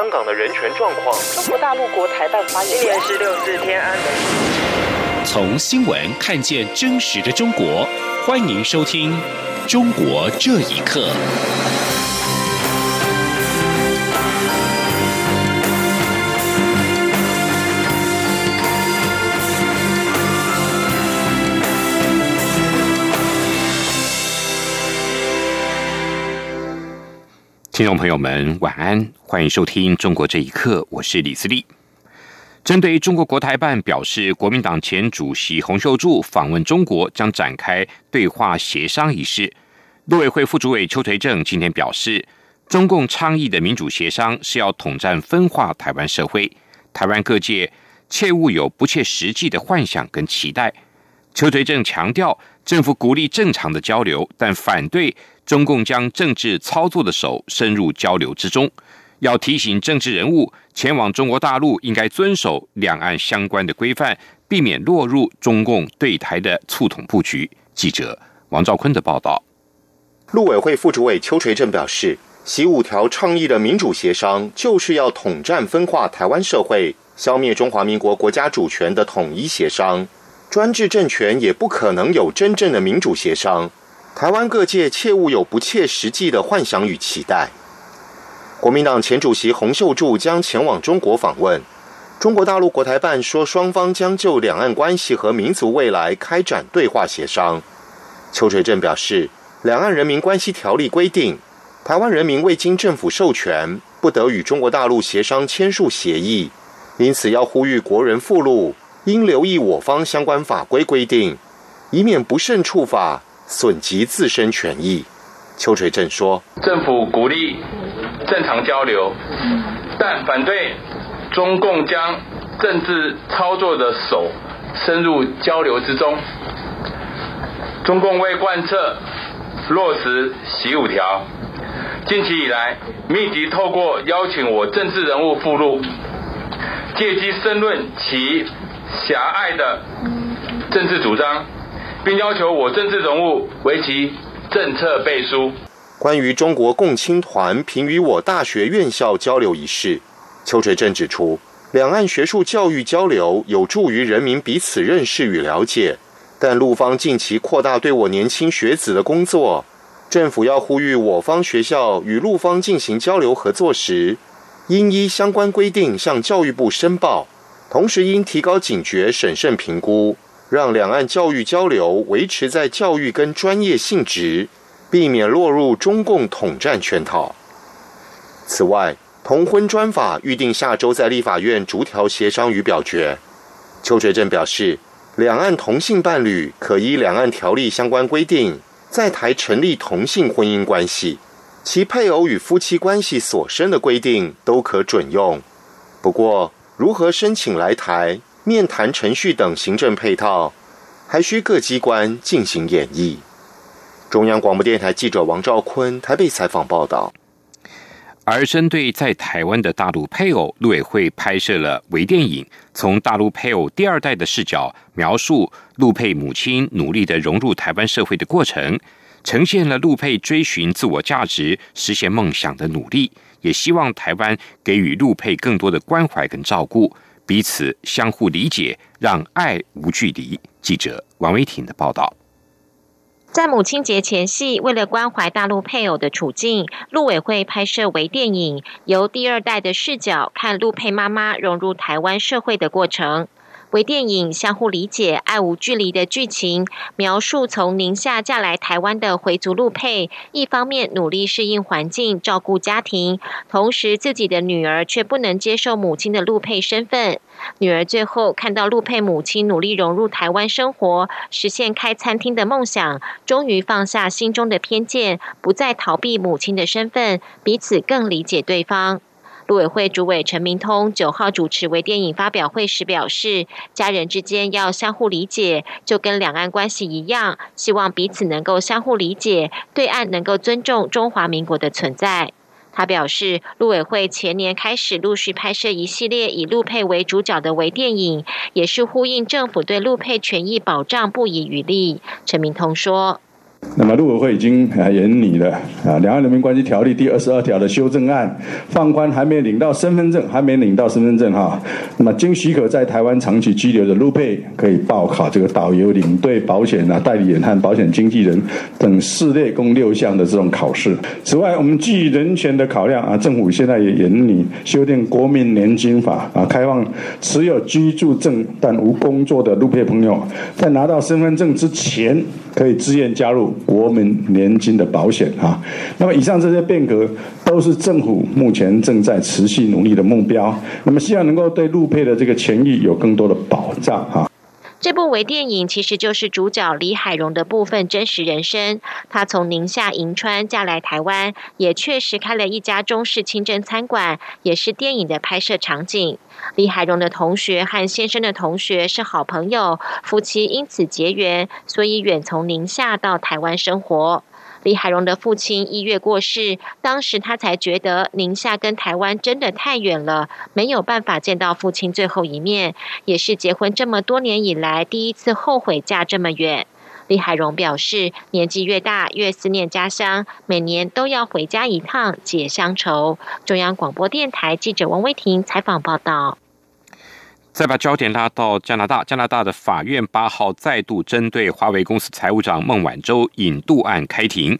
香港的人权状况。中国大陆国台办发言人，今年是六四天安门。从新闻看见真实的中国，欢迎收听《中国这一刻》。听众朋友们，晚安，欢迎收听《中国这一刻》，我是李思利。针对中国国台办表示，国民党前主席洪秀柱访问中国将展开对话协商一事，陆委会副主委邱垂正今天表示，中共倡议的民主协商是要统战分化台湾社会，台湾各界切勿有不切实际的幻想跟期待。邱垂正强调，政府鼓励正常的交流，但反对。中共将政治操作的手深入交流之中，要提醒政治人物前往中国大陆应该遵守两岸相关的规范，避免落入中共对台的促统布局。记者王兆坤的报道。陆委会副主委邱垂正表示，习五条倡议的民主协商就是要统战分化台湾社会，消灭中华民国国家主权的统一协商，专制政权也不可能有真正的民主协商。台湾各界切勿有不切实际的幻想与期待。国民党前主席洪秀柱将前往中国访问，中国大陆国台办说，双方将就两岸关系和民族未来开展对话协商。邱垂正表示，《两岸人民关系条例》规定，台湾人民未经政府授权，不得与中国大陆协商签署协议，因此要呼吁国人附录应留意我方相关法规规定，以免不慎触法。损及自身权益，邱垂正说：“政府鼓励正常交流，但反对中共将政治操作的手深入交流之中。中共为贯彻落实‘习五条’，近期以来密集透过邀请我政治人物附录，借机申论其狭隘的政治主张。”并要求我政治人物为其政策背书。关于中国共青团评与我大学院校交流一事，邱垂正指出，两岸学术教育交流有助于人民彼此认识与了解，但陆方近期扩大对我年轻学子的工作，政府要呼吁我方学校与陆方进行交流合作时，应依相关规定向教育部申报，同时应提高警觉，审慎评估。让两岸教育交流维持在教育跟专业性质，避免落入中共统战圈套。此外，同婚专法预定下周在立法院逐条协商与表决。邱垂正表示，两岸同性伴侣可依两岸条例相关规定，在台成立同性婚姻关系，其配偶与夫妻关系所生的规定都可准用。不过，如何申请来台？面谈程序等行政配套，还需各机关进行演绎。中央广播电台记者王兆坤台北采访报道。而针对在台湾的大陆配偶，陆委会拍摄了微电影，从大陆配偶第二代的视角描述陆配母亲努力的融入台湾社会的过程，呈现了陆佩追寻自我价值、实现梦想的努力，也希望台湾给予陆佩更多的关怀跟照顾。彼此相互理解，让爱无距离。记者王维婷的报道。在母亲节前夕，为了关怀大陆配偶的处境，陆委会拍摄微电影，由第二代的视角看陆佩妈妈融入台湾社会的过程。微电影相互理解、爱无距离的剧情，描述从宁夏嫁来台湾的回族陆配，一方面努力适应环境、照顾家庭，同时自己的女儿却不能接受母亲的陆配身份。女儿最后看到陆配母亲努力融入台湾生活，实现开餐厅的梦想，终于放下心中的偏见，不再逃避母亲的身份，彼此更理解对方。陆委会主委陈明通九号主持微电影发表会时表示，家人之间要相互理解，就跟两岸关系一样，希望彼此能够相互理解，对岸能够尊重中华民国的存在。他表示，陆委会前年开始陆续拍摄一系列以陆配为主角的微电影，也是呼应政府对陆配权益保障不遗余力。陈明通说。那么，陆委会已经啊研拟了啊《两岸人民关系条例》第二十二条的修正案，放宽还没领到身份证、还没领到身份证哈，那么经许可在台湾长期居留的陆配可以报考这个导游、领队、保险啊代理人和保险经纪人等四类共六项的这种考试。此外，我们基于人权的考量啊，政府现在也研拟修订国民年金法啊，开放持有居住证但无工作的陆配朋友，在拿到身份证之前，可以自愿加入。国民年金的保险啊，那么以上这些变革都是政府目前正在持续努力的目标。那么希望能够对陆配的这个权益有更多的保障啊。这部微电影其实就是主角李海荣的部分真实人生。他从宁夏银川嫁来台湾，也确实开了一家中式清真餐馆，也是电影的拍摄场景。李海荣的同学和先生的同学是好朋友，夫妻因此结缘，所以远从宁夏到台湾生活。李海荣的父亲一月过世，当时他才觉得宁夏跟台湾真的太远了，没有办法见到父亲最后一面，也是结婚这么多年以来第一次后悔嫁这么远。李海荣表示，年纪越大越思念家乡，每年都要回家一趟解乡愁。中央广播电台记者王威婷采访报道。再把焦点拉到加拿大，加拿大的法院八号再度针对华为公司财务长孟晚舟引渡案开庭。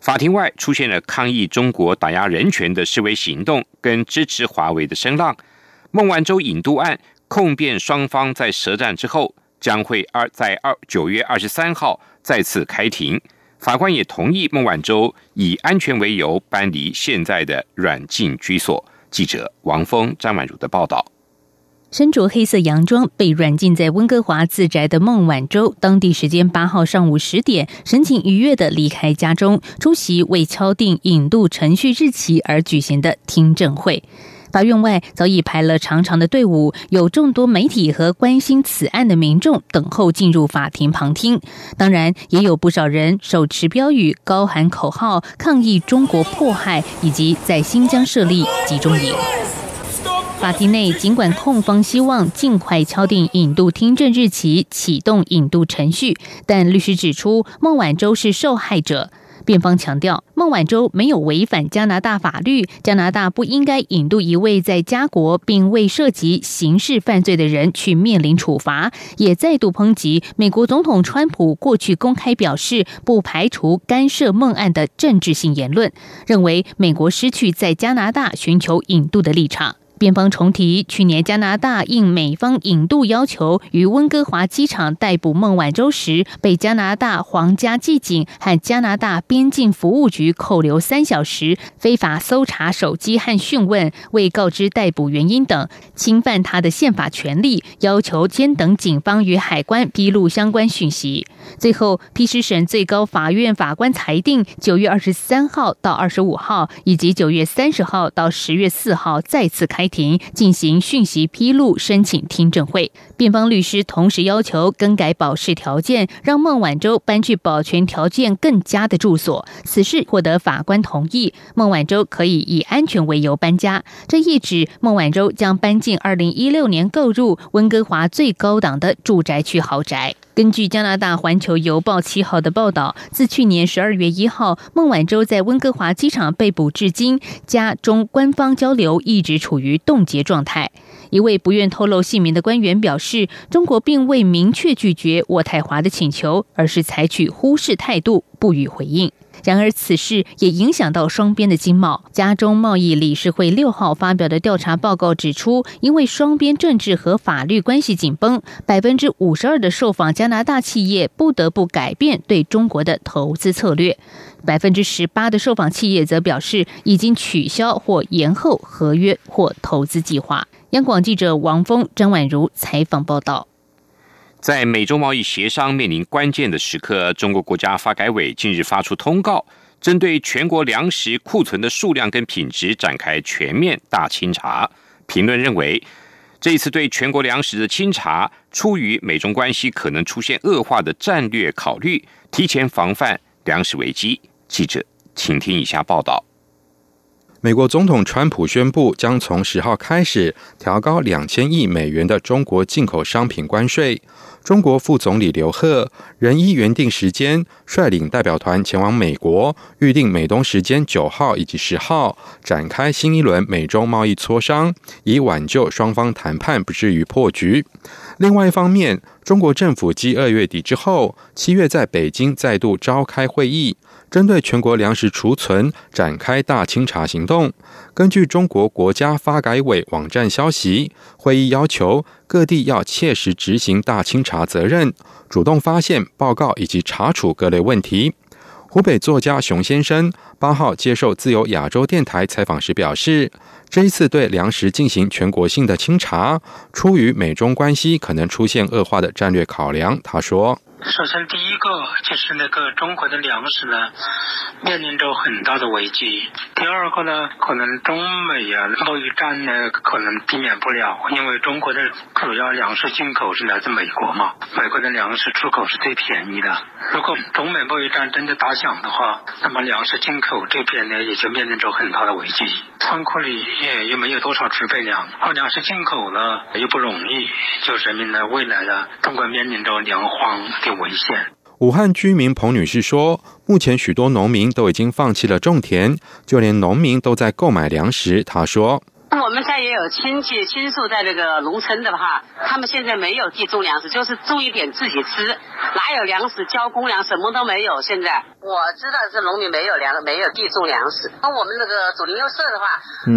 法庭外出现了抗议中国打压人权的示威行动，跟支持华为的声浪。孟晚舟引渡案控辩双方在舌战之后，将会二在二九月二十三号再次开庭。法官也同意孟晚舟以安全为由搬离现在的软禁居所。记者王峰、张婉如的报道。身着黑色洋装被软禁在温哥华自宅的孟晚舟，当地时间八号上午十点，神情愉悦的离开家中，出席为敲定引渡程序日期而举行的听证会。法院外早已排了长长的队伍，有众多媒体和关心此案的民众等候进入法庭旁听。当然，也有不少人手持标语、高喊口号，抗议中国迫害以及在新疆设立集中营。法庭内，尽管控方希望尽快敲定引渡听证日期，启动引渡程序，但律师指出，孟晚舟是受害者。辩方强调，孟晚舟没有违反加拿大法律，加拿大不应该引渡一位在家国并未涉及刑事犯罪的人去面临处罚，也再度抨击美国总统川普过去公开表示不排除干涉孟案的政治性言论，认为美国失去在加拿大寻求引渡的立场。辩方重提，去年加拿大应美方引渡要求，于温哥华机场逮捕孟晚舟时，被加拿大皇家骑警和加拿大边境服务局扣留三小时，非法搜查手机和讯问，未告知逮捕原因等，侵犯他的宪法权利，要求监等警方与海关披露相关讯息。最后，批示省最高法院法官裁定，九月二十三号到二十五号，以及九月三十号到十月四号再次开。庭进行讯息披露申请听证会，辩方律师同时要求更改保释条件，让孟晚舟搬去保全条件更佳的住所。此事获得法官同意，孟晚舟可以以安全为由搬家。这意指孟晚舟将搬进二零一六年购入温哥华最高档的住宅区豪宅。根据加拿大《环球邮报》七号的报道，自去年十二月一号孟晚舟在温哥华机场被捕至今，加中官方交流一直处于冻结状态。一位不愿透露姓名的官员表示，中国并未明确拒绝渥太华的请求，而是采取忽视态度，不予回应。然而，此事也影响到双边的经贸。加中贸易理事会六号发表的调查报告指出，因为双边政治和法律关系紧绷，百分之五十二的受访加拿大企业不得不改变对中国的投资策略，百分之十八的受访企业则表示已经取消或延后合约或投资计划。央广记者王峰、张婉如采访报道。在美中贸易协商面临关键的时刻，中国国家发改委近日发出通告，针对全国粮食库存的数量跟品质展开全面大清查。评论认为，这一次对全国粮食的清查，出于美中关系可能出现恶化的战略考虑，提前防范粮食危机。记者，请听以下报道。美国总统川普宣布，将从十号开始调高两千亿美元的中国进口商品关税。中国副总理刘鹤仍依原定时间率领代表团前往美国，预定美东时间九号以及十号展开新一轮美中贸易磋商，以挽救双方谈判不至于破局。另外一方面，中国政府继二月底之后，七月在北京再度召开会议。针对全国粮食储存展开大清查行动。根据中国国家发改委网站消息，会议要求各地要切实执行大清查责任，主动发现、报告以及查处各类问题。湖北作家熊先生八号接受自由亚洲电台采访时表示，这一次对粮食进行全国性的清查，出于美中关系可能出现恶化的战略考量。他说。首先，第一个就是那个中国的粮食呢，面临着很大的危机。第二个呢，可能中美啊贸易战呢，可能避免不了，因为中国的主要粮食进口是来自美国嘛，美国的粮食出口是最便宜的。如果中美贸易战真的打响的话，那么粮食进口这边呢，也就面临着很大的危机。仓库里也又没有多少储备粮，而粮食进口呢又不容易，就说明呢未来呢，中国面临着粮荒。危险。武汉居民彭女士说：“目前许多农民都已经放弃了种田，就连农民都在购买粮食。”她说。我们家也有亲戚亲属在这个农村的哈，他们现在没有地种粮食，就是种一点自己吃，哪有粮食交公粮，什么都没有。现在我知道是农民没有粮，没有地种粮食。那我们那个左邻右舍的话，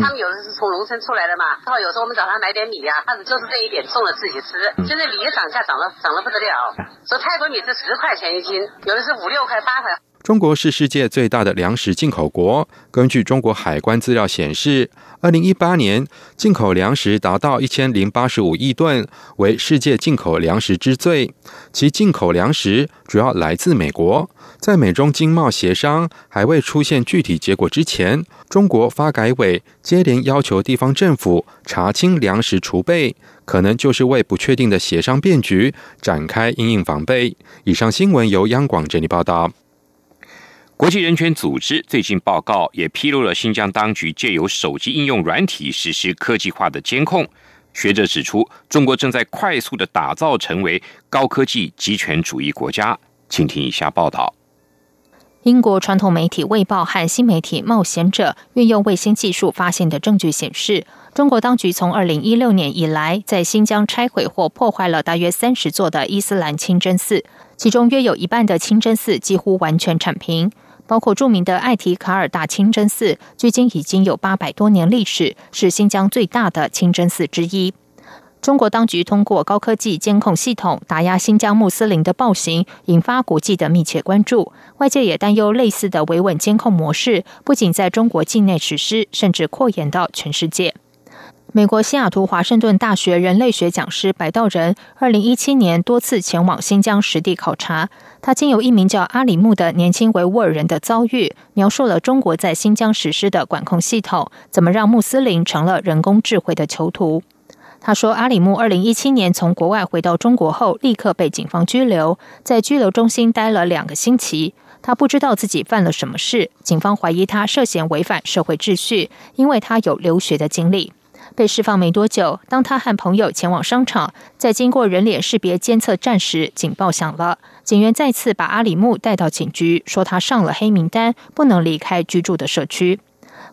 他们有的是从农村出来的嘛，然后有时候我们找他买点米呀，他们就是这一点种了自己吃。现在米涨价涨了涨了不得了，说泰国米是十块钱一斤，有的是五六块八块。中国是世界最大的粮食进口国。根据中国海关资料显示，二零一八年进口粮食达到一千零八十五亿吨，为世界进口粮食之最。其进口粮食主要来自美国。在美中经贸协商还未出现具体结果之前，中国发改委接连要求地方政府查清粮食储备，可能就是为不确定的协商变局展开应应防备。以上新闻由央广整理报道。国际人权组织最近报告也披露了新疆当局借由手机应用软体实施科技化的监控。学者指出，中国正在快速的打造成为高科技集权主义国家。请听以下报道：英国传统媒体《卫报》和新媒体《冒险者》运用卫星技术发现的证据显示，中国当局从二零一六年以来，在新疆拆毁或破坏了大约三十座的伊斯兰清真寺，其中约有一半的清真寺几乎完全铲平。包括著名的艾提卡尔大清真寺，距今已经有八百多年历史，是新疆最大的清真寺之一。中国当局通过高科技监控系统打压新疆穆斯林的暴行，引发国际的密切关注。外界也担忧类似的维稳监控模式不仅在中国境内实施，甚至扩延到全世界。美国西雅图华盛顿大学人类学讲师白道人，二零一七年多次前往新疆实地考察。他经由一名叫阿里木的年轻维吾尔人的遭遇，描述了中国在新疆实施的管控系统怎么让穆斯林成了人工智慧的囚徒。他说，阿里木二零一七年从国外回到中国后，立刻被警方拘留，在拘留中心待了两个星期。他不知道自己犯了什么事，警方怀疑他涉嫌违反社会秩序，因为他有留学的经历。被释放没多久，当他和朋友前往商场，在经过人脸识别监测站时，警报响了。警员再次把阿里木带到警局，说他上了黑名单，不能离开居住的社区。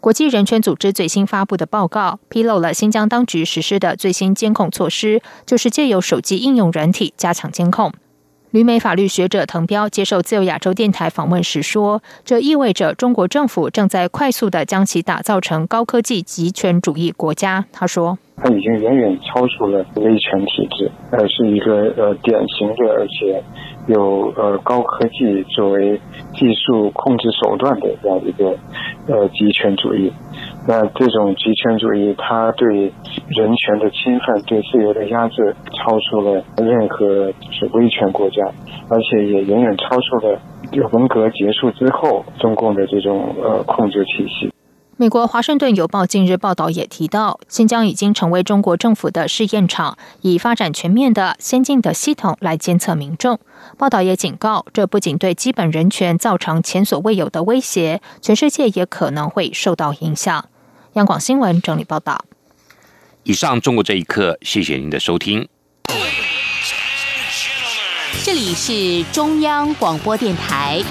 国际人权组织最新发布的报告披露了新疆当局实施的最新监控措施，就是借由手机应用软体加强监控。旅美法律学者滕彪接受自由亚洲电台访问时说：“这意味着中国政府正在快速的将其打造成高科技集权主义国家。”他说：“它已经远远超出了威权体制，呃是一个呃典型的而且有呃高科技作为技术控制手段的这样一个呃集权主义。”那这种极权主义，它对人权的侵犯、对自由的压制，超出了任何是威权国家，而且也远远超出了文革结束之后中共的这种呃控制体系。美国《华盛顿邮报》近日报道也提到，新疆已经成为中国政府的试验场，以发展全面的、先进的系统来监测民众。报道也警告，这不仅对基本人权造成前所未有的威胁，全世界也可能会受到影响。央广新闻整理报道。以上中国这一刻，谢谢您的收听。这里是中央广播电台